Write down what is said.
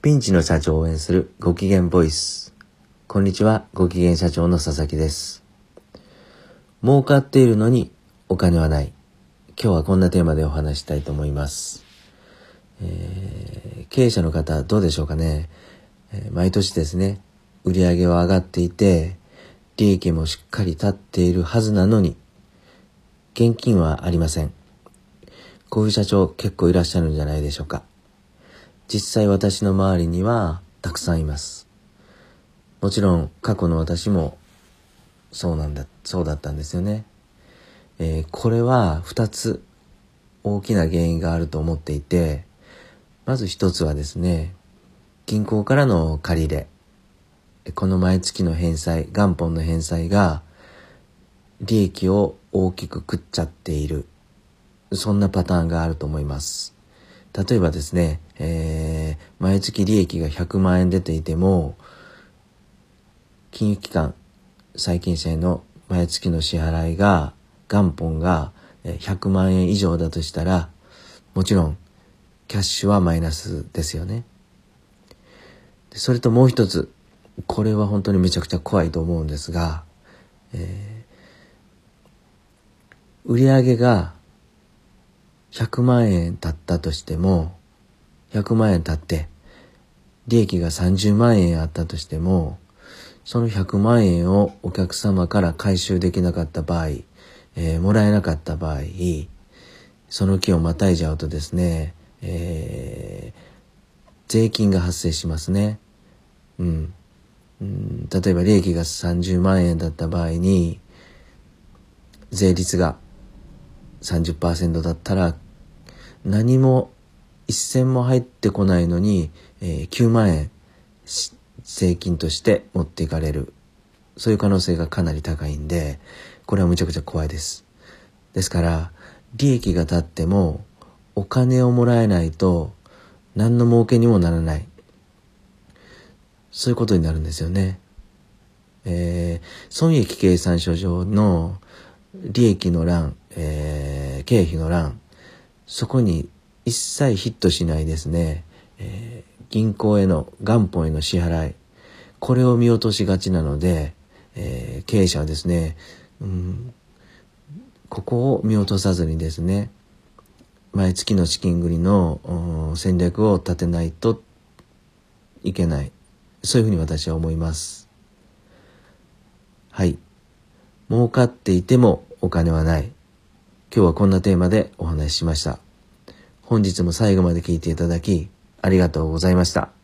ピンチの社長を応援するご機嫌ボイス。こんにちは、ご機嫌社長の佐々木です。儲かっているのにお金はない。今日はこんなテーマでお話したいと思います。えー経営者の方どうでしょうかね、え毎年ですね、売り上げは上がっていて、利益もしっかり立っているはずなのに、現金はありません。こういう社長結構いらっしゃるんじゃないでしょうか。実際私の周りにはたくさんいます。もちろん過去の私もそうなんだ、そうだったんですよね。えーこれは二つ大きな原因があると思っていて、まず一つはですね、銀行からの借り入れ。この毎月の返済、元本の返済が利益を大きく食っちゃっている。そんなパターンがあると思います。例えばですね、えー毎月利益が100万円出ていても、金融機関、債権者への毎月の支払いが、元本が100万円以上だとしたら、もちろん、キャッシュはマイナスですよね。それともう一つ、これは本当にめちゃくちゃ怖いと思うんですが、えー売上が100万円経ったとしても、100万円経って、利益が30万円あったとしても、その100万円をお客様から回収できなかった場合、えーもらえなかった場合、その期をまたいじゃうとですね、えー税金が発生しますね。うん。うん例えば利益が30万円だった場合に、税率が30%だったら、何も一銭も入ってこないのに、えー9万円税金として持っていかれる。そういう可能性がかなり高いんで、これはむちゃくちゃ怖いです。ですから、利益が立っても、お金をもらえないと、何の儲けにもならない。そういうことになるんですよね。えー損益計算書上の利益の欄、えー経費の欄、そこに一切ヒットしないですね、えー銀行への元本への支払い、これを見落としがちなので、えー経営者はですね、うん、ここを見落とさずにですね、毎月の資金繰りの戦略を立てないといけない。そういうふうに私は思います。はい。儲かっていてもお金はない。今日はこんなテーマでお話ししました。本日も最後まで聞いていただき、ありがとうございました。